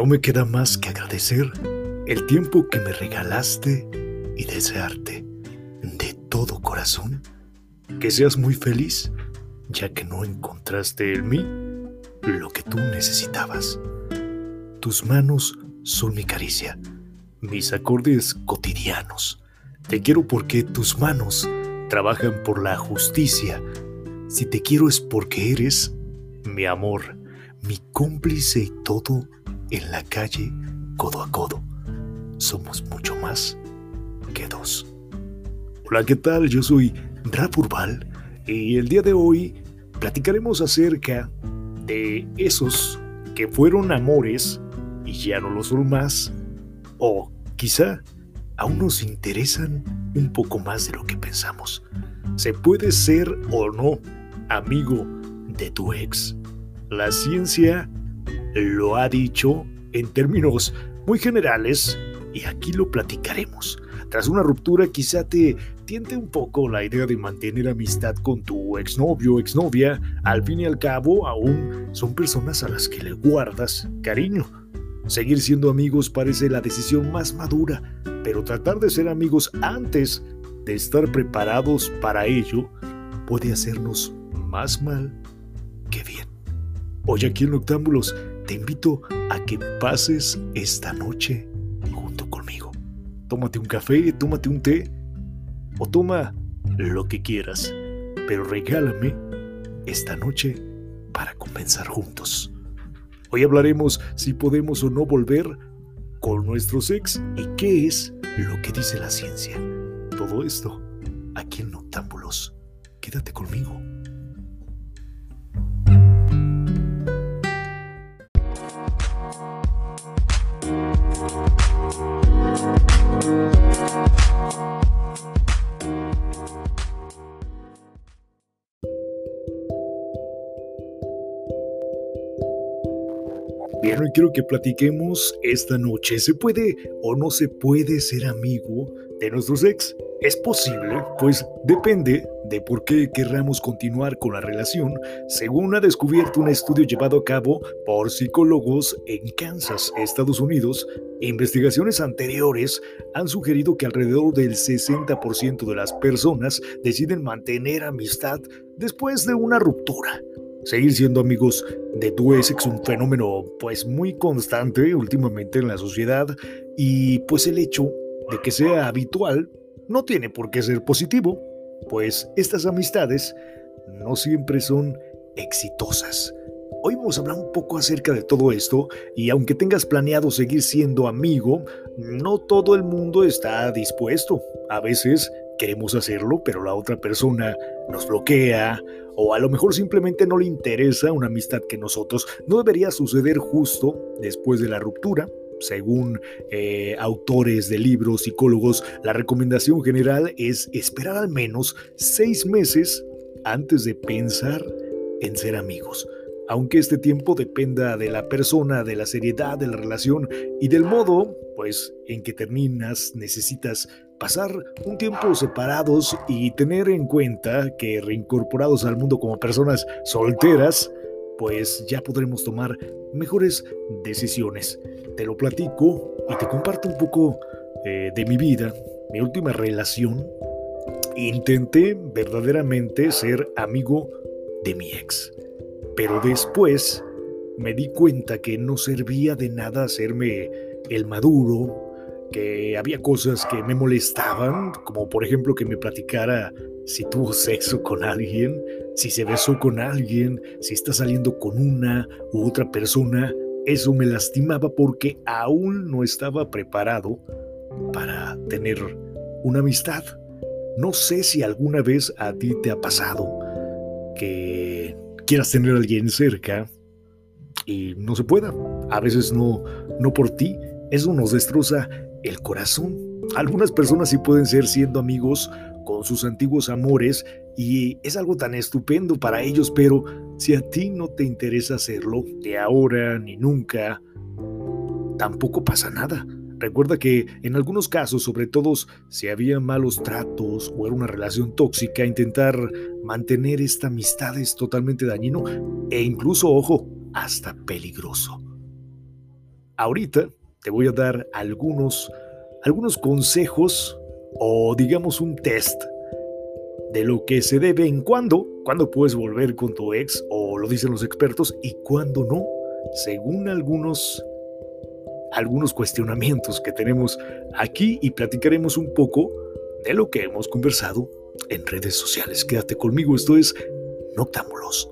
No me queda más que agradecer el tiempo que me regalaste y desearte de todo corazón que seas muy feliz, ya que no encontraste en mí lo que tú necesitabas. Tus manos son mi caricia, mis acordes cotidianos. Te quiero porque tus manos trabajan por la justicia. Si te quiero es porque eres mi amor, mi cómplice y todo en la calle codo a codo. Somos mucho más que dos. Hola, ¿qué tal? Yo soy Rap Urbal y el día de hoy platicaremos acerca de esos que fueron amores y ya no lo son más, o quizá aún nos interesan un poco más de lo que pensamos. ¿Se puede ser o no amigo de tu ex? La ciencia lo ha dicho en términos muy generales y aquí lo platicaremos. Tras una ruptura quizá te tiente un poco la idea de mantener amistad con tu exnovio o exnovia. Al fin y al cabo, aún son personas a las que le guardas cariño. Seguir siendo amigos parece la decisión más madura, pero tratar de ser amigos antes de estar preparados para ello puede hacernos más mal que bien. Hoy aquí en Octámbulos te invito a que pases esta noche junto conmigo. Tómate un café, tómate un té o toma lo que quieras, pero regálame esta noche para comenzar juntos. Hoy hablaremos si podemos o no volver con nuestros ex y qué es lo que dice la ciencia. Todo esto aquí en Noctámbulos. Quédate conmigo. Bien, hoy quiero que platiquemos esta noche. ¿Se puede o no se puede ser amigo de nuestros ex? ¿Es posible? Pues depende de por qué querramos continuar con la relación, según ha descubierto un estudio llevado a cabo por psicólogos en Kansas, Estados Unidos. Investigaciones anteriores han sugerido que alrededor del 60% de las personas deciden mantener amistad después de una ruptura. Seguir siendo amigos de tu ex es un fenómeno pues muy constante últimamente en la sociedad y pues el hecho de que sea habitual no tiene por qué ser positivo, pues estas amistades no siempre son exitosas. Hoy vamos a hablar un poco acerca de todo esto y aunque tengas planeado seguir siendo amigo, no todo el mundo está dispuesto. A veces queremos hacerlo, pero la otra persona nos bloquea o a lo mejor simplemente no le interesa una amistad que nosotros. No debería suceder justo después de la ruptura. Según eh, autores de libros, psicólogos, la recomendación general es esperar al menos seis meses antes de pensar en ser amigos aunque este tiempo dependa de la persona, de la seriedad de la relación y del modo, pues, en que terminas, necesitas pasar un tiempo separados y tener en cuenta que reincorporados al mundo como personas solteras, pues ya podremos tomar mejores decisiones. Te lo platico y te comparto un poco eh, de mi vida, mi última relación. Intenté verdaderamente ser amigo de mi ex. Pero después me di cuenta que no servía de nada hacerme el maduro, que había cosas que me molestaban, como por ejemplo que me platicara si tuvo sexo con alguien, si se besó con alguien, si está saliendo con una u otra persona. Eso me lastimaba porque aún no estaba preparado para tener una amistad. No sé si alguna vez a ti te ha pasado que quieras tener a alguien cerca y no se pueda. A veces no, no por ti. Eso nos destroza el corazón. Algunas personas sí pueden ser siendo amigos con sus antiguos amores y es algo tan estupendo para ellos, pero si a ti no te interesa hacerlo, de ahora ni nunca, tampoco pasa nada. Recuerda que en algunos casos, sobre todo si había malos tratos o era una relación tóxica, intentar mantener esta amistad es totalmente dañino e incluso, ojo, hasta peligroso. ahorita te voy a dar algunos, algunos consejos o digamos un test de lo que se debe en cuándo, cuándo puedes volver con tu ex o lo dicen los expertos y cuándo no, según algunos algunos cuestionamientos que tenemos aquí y platicaremos un poco de lo que hemos conversado en redes sociales. Quédate conmigo, esto es Noctámbulos.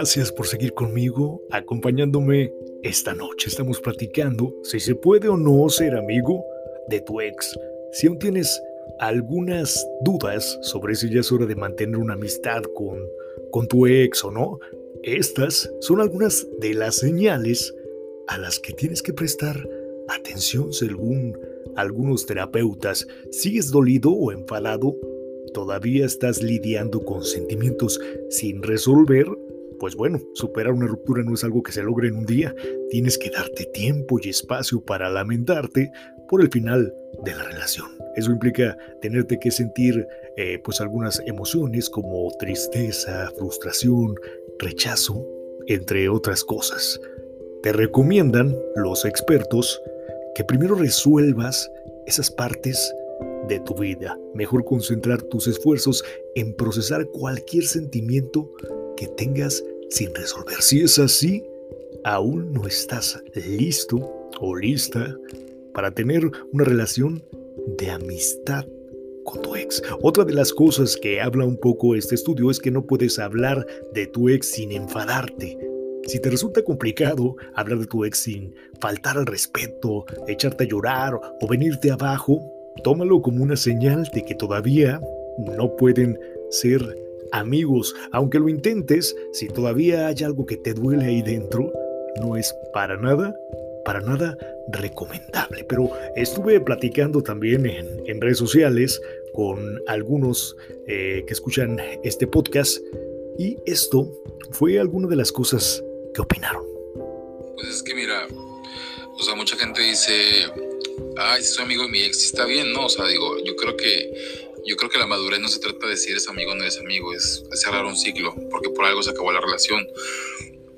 Gracias por seguir conmigo, acompañándome esta noche. Estamos platicando si se puede o no ser amigo de tu ex. Si aún tienes algunas dudas sobre si ya es hora de mantener una amistad con, con tu ex o no, estas son algunas de las señales a las que tienes que prestar atención según algunos terapeutas. ¿Sigues dolido o enfadado? ¿Todavía estás lidiando con sentimientos sin resolver? Pues bueno, superar una ruptura no es algo que se logre en un día. Tienes que darte tiempo y espacio para lamentarte por el final de la relación. Eso implica tenerte que sentir eh, pues algunas emociones como tristeza, frustración, rechazo, entre otras cosas. Te recomiendan los expertos que primero resuelvas esas partes de tu vida. Mejor concentrar tus esfuerzos en procesar cualquier sentimiento que tengas sin resolver. Si es así, aún no estás listo o lista para tener una relación de amistad con tu ex. Otra de las cosas que habla un poco este estudio es que no puedes hablar de tu ex sin enfadarte. Si te resulta complicado hablar de tu ex sin faltar al respeto, echarte a llorar o venirte abajo, tómalo como una señal de que todavía no pueden ser amigos, aunque lo intentes, si todavía hay algo que te duele ahí dentro, no es para nada, para nada recomendable. Pero estuve platicando también en, redes sociales con algunos eh, que escuchan este podcast y esto fue alguna de las cosas que opinaron. Pues es que mira, o sea, mucha gente dice, ay, soy amigo de mi ex, está bien, ¿no? O sea, digo, yo creo que yo creo que la madurez no se trata de si eres amigo o no eres amigo, es, cerrar un ciclo, porque por algo se acabó la relación.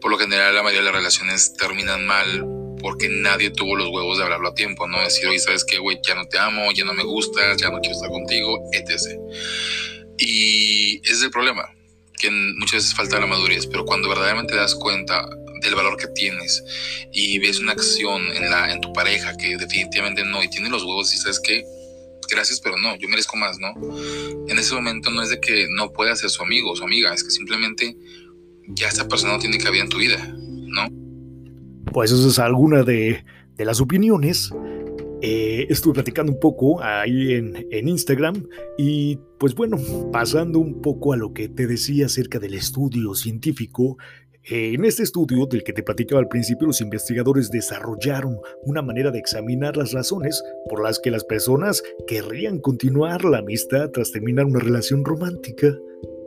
Por lo general, la mayoría de las relaciones terminan mal porque nadie tuvo los huevos de hablarlo a tiempo, ¿no? Decir, oye, ¿sabes qué, güey? Ya no te amo, ya no me gustas, ya no quiero estar contigo, etc. Y ese es el problema, que muchas veces falta la madurez, pero cuando verdaderamente te das cuenta del valor que tienes y ves una acción en, la, en tu pareja que definitivamente no, y tiene los huevos y sabes que gracias, pero no, yo merezco más, ¿no? En ese momento no es de que no pueda ser su amigo o su amiga, es que simplemente ya esa persona no tiene cabida en tu vida, ¿no? Pues eso es alguna de, las opiniones. Eh, estuve platicando un poco ahí en, en, Instagram y pues bueno, pasando un poco a lo que te decía acerca del estudio científico en este estudio del que te platicaba al principio, los investigadores desarrollaron una manera de examinar las razones por las que las personas querrían continuar la amistad tras terminar una relación romántica.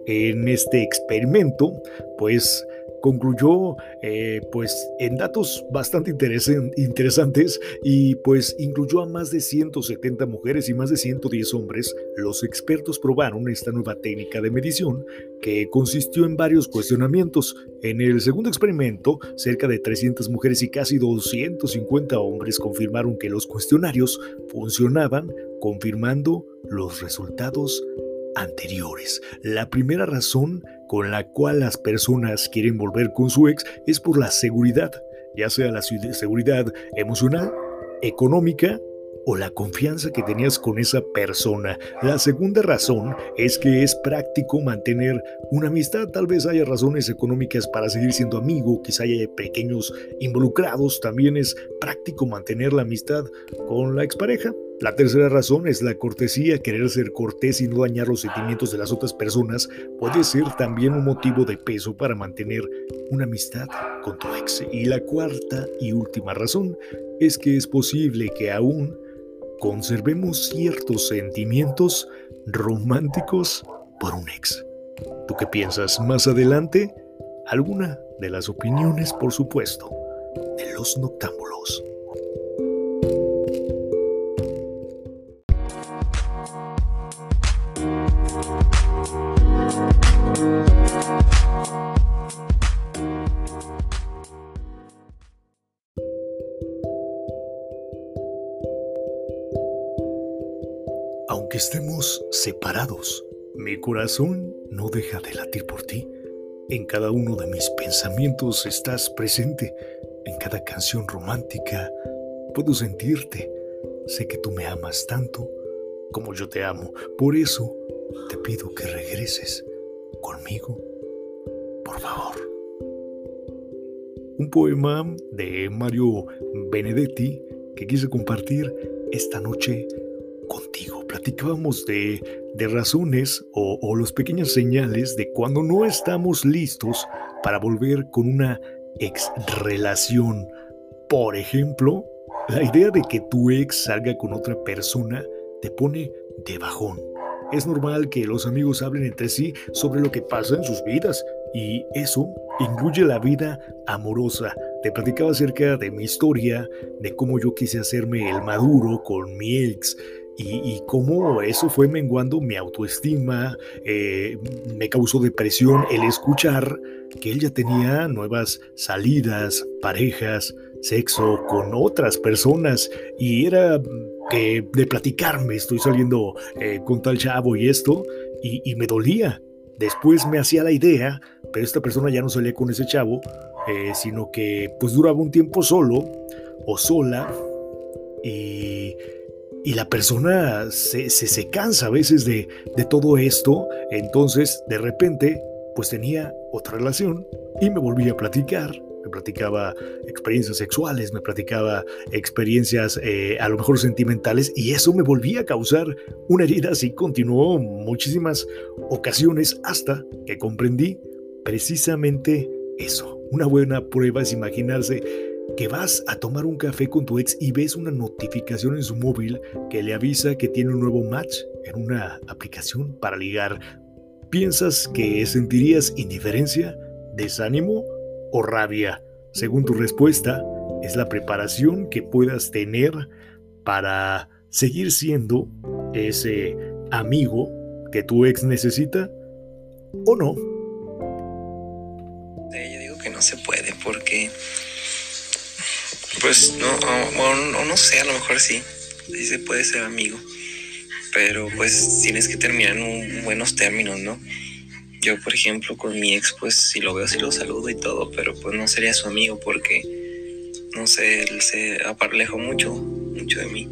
En este experimento, pues concluyó eh, pues en datos bastante interesantes y pues incluyó a más de 170 mujeres y más de 110 hombres. Los expertos probaron esta nueva técnica de medición que consistió en varios cuestionamientos. En el segundo experimento, cerca de 300 mujeres y casi 250 hombres confirmaron que los cuestionarios funcionaban, confirmando los resultados anteriores. La primera razón con la cual las personas quieren volver con su ex es por la seguridad, ya sea la seguridad emocional, económica o la confianza que tenías con esa persona. La segunda razón es que es práctico mantener una amistad. Tal vez haya razones económicas para seguir siendo amigo, quizá haya pequeños involucrados. También es práctico mantener la amistad con la expareja. La tercera razón es la cortesía, querer ser cortés y no dañar los sentimientos de las otras personas puede ser también un motivo de peso para mantener una amistad con tu ex. Y la cuarta y última razón es que es posible que aún conservemos ciertos sentimientos románticos por un ex. ¿Tú qué piensas? Más adelante alguna de las opiniones, por supuesto, de los noctámbulos. Mi corazón no deja de latir por ti. En cada uno de mis pensamientos estás presente. En cada canción romántica puedo sentirte. Sé que tú me amas tanto como yo te amo. Por eso te pido que regreses conmigo. Por favor. Un poema de Mario Benedetti que quise compartir esta noche contigo. Platicábamos de, de razones o, o las pequeñas señales de cuando no estamos listos para volver con una ex relación. Por ejemplo, la idea de que tu ex salga con otra persona te pone de bajón. Es normal que los amigos hablen entre sí sobre lo que pasa en sus vidas y eso incluye la vida amorosa. Te platicaba acerca de mi historia, de cómo yo quise hacerme el maduro con mi ex, y, cómo eso fue menguando mi autoestima, eh, me causó depresión el escuchar que él ya tenía nuevas salidas, parejas, sexo con otras personas y era que de platicarme estoy saliendo eh, con tal chavo y esto y, me dolía. Después me hacía la idea, pero esta persona ya no salía con ese chavo, eh, sino que pues duraba un tiempo solo o sola y y la persona se, se, cansa a veces de, de, todo esto, entonces de repente pues tenía otra relación y me volvía a platicar, me platicaba experiencias sexuales, me platicaba experiencias eh, a lo mejor sentimentales y eso me volvía a causar una herida así continuó muchísimas ocasiones hasta que comprendí precisamente eso. Una buena prueba es imaginarse que vas a tomar un café con tu ex y ves una notificación en su móvil que le avisa que tiene un nuevo match en una aplicación para ligar. ¿Piensas que sentirías indiferencia, desánimo o rabia? Según tu respuesta, es la preparación que puedas tener para seguir siendo ese amigo que tu ex necesita o no. Yo digo que no se puede porque pues no, o, no sé, a lo mejor sí, sí se puede ser amigo, pero pues tienes que terminar en buenos términos, ¿no? Yo, por ejemplo, con mi ex, pues si lo veo, sí lo saludo y todo, pero pues no sería su amigo porque, no sé, él se aparlejó mucho, mucho de mí.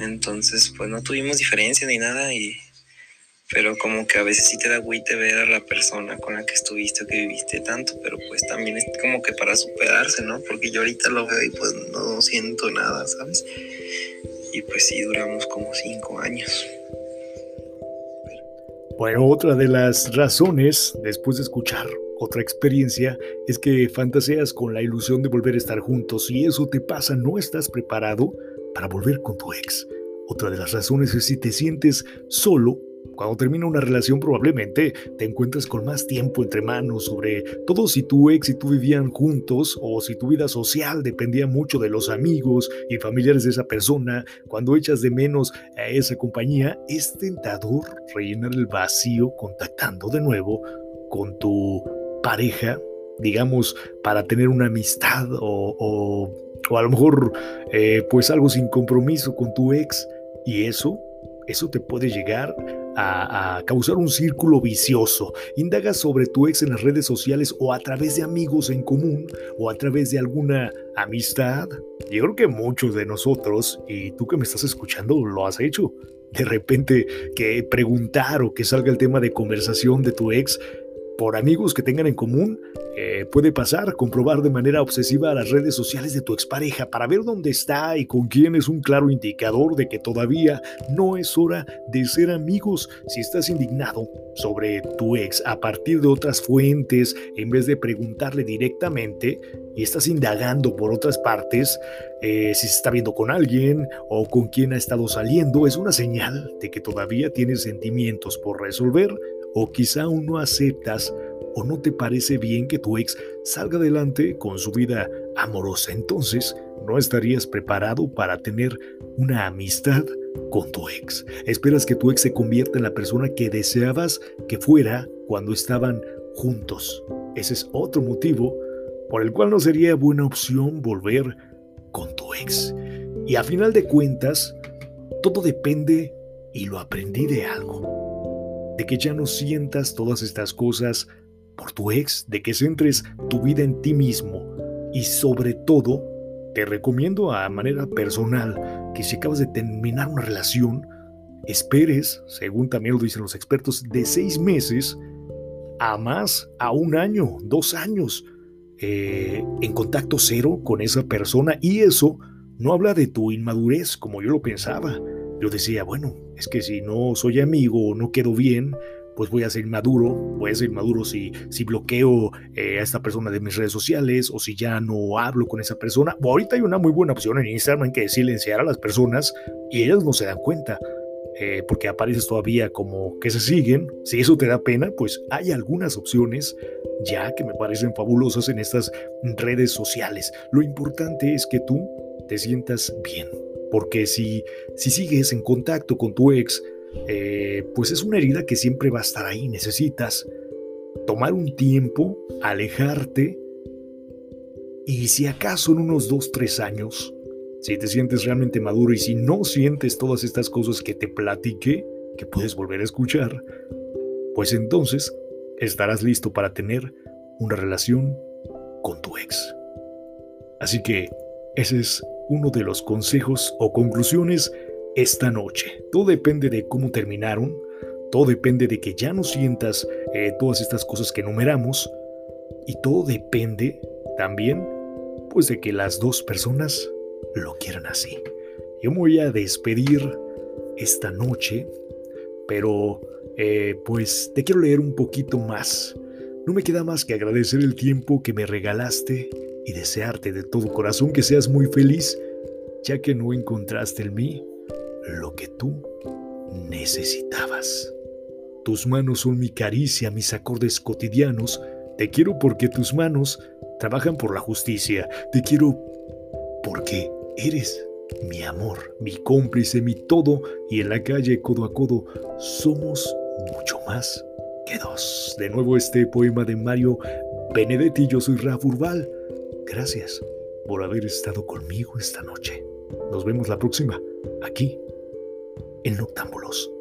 Entonces, pues no tuvimos diferencia ni nada y pero como que a veces sí te da te ver a la persona con la que estuviste o que viviste tanto, pero pues también es como que para superarse, ¿no? Porque yo ahorita lo veo y pues no siento nada, ¿sabes? Y pues sí, duramos como cinco años. Bueno, otra de las razones, después de escuchar otra experiencia, es que fantaseas con la ilusión de volver a estar juntos y eso te pasa, no estás preparado para volver con tu ex. Otra de las razones es si te sientes solo cuando termina una relación probablemente te encuentras con más tiempo entre manos, sobre todo si tu ex y tú vivían juntos o si tu vida social dependía mucho de los amigos y familiares de esa persona. Cuando echas de menos a esa compañía, es tentador rellenar el vacío contactando de nuevo con tu pareja, digamos, para tener una amistad o, a lo mejor eh, pues algo sin compromiso con tu ex. Y eso, eso te puede llegar a, causar un círculo vicioso. Indaga sobre tu ex en las redes sociales o a través de amigos en común o a través de alguna amistad. Yo creo que muchos de nosotros, y tú que me estás escuchando, lo has hecho. De repente que preguntar o que salga el tema de conversación de tu ex por amigos que tengan en común, eh, puede pasar, comprobar de manera obsesiva las redes sociales de tu expareja para ver dónde está y con quién es un claro indicador de que todavía no es hora de ser amigos. Si estás indignado sobre tu ex a partir de otras fuentes, en vez de preguntarle directamente, y estás indagando por otras partes, eh, si se está viendo con alguien o con quién ha estado saliendo, es una señal de que todavía tienes sentimientos por resolver o quizá aún no aceptas o no te parece bien que tu ex salga adelante con su vida amorosa. Entonces, no estarías preparado para tener una amistad con tu ex. Esperas que tu ex se convierta en la persona que deseabas que fuera cuando estaban juntos. Ese es otro motivo por el cual no sería buena opción volver con tu ex. Y a final de cuentas, todo depende, y lo aprendí de algo, de que ya no sientas todas estas cosas por tu ex, de que centres tu vida en ti mismo y sobre todo, te recomiendo a manera personal que si acabas de terminar una relación, esperes, según también lo dicen los expertos, de seis meses a más, a un año, dos años, eh, en contacto cero con esa persona y eso no habla de tu inmadurez como yo lo pensaba. Yo decía, bueno, es que si no soy amigo o no quedo bien, pues voy a ser inmaduro, voy a ser inmaduro si, si bloqueo eh, a esta persona de mis redes sociales o si ya no hablo con esa persona. ahorita hay una muy buena opción en Instagram que es silenciar a las personas y ellas no se dan cuenta. Eh, porque apareces todavía como que se siguen, si eso te da pena, pues hay algunas opciones ya que me parecen fabulosas en estas redes sociales. Lo importante es que tú te sientas bien, porque si, si sigues en contacto con tu ex, eh, pues es una herida que siempre va a estar ahí. Necesitas tomar un tiempo, alejarte y si acaso en unos 2, 3 años, si te sientes realmente maduro y si no sientes todas estas cosas que te platiqué, que puedes volver a escuchar, pues entonces estarás listo para tener una relación con tu ex. Así que ese es uno de los consejos o conclusiones esta noche. Todo depende de cómo terminaron, todo depende de que ya no sientas eh, todas estas cosas que enumeramos y todo depende también pues de que las dos personas lo quieran así. Yo me voy a despedir esta noche, pero eh, pues te quiero leer un poquito más. No me queda más que agradecer el tiempo que me regalaste y desearte de todo corazón que seas muy feliz, ya que no encontraste en mí lo que tú necesitabas. Tus manos son mi caricia, mis acordes cotidianos. Te quiero porque tus manos trabajan por la justicia. Te quiero porque eres mi amor, mi cómplice, mi todo. Y en la calle, codo a codo, somos mucho más que dos. De nuevo este poema de Mario Benedetti. Yo soy Rafa Urbal. Gracias por haber estado conmigo esta noche. Nos vemos la próxima, aquí en Noctámbulos.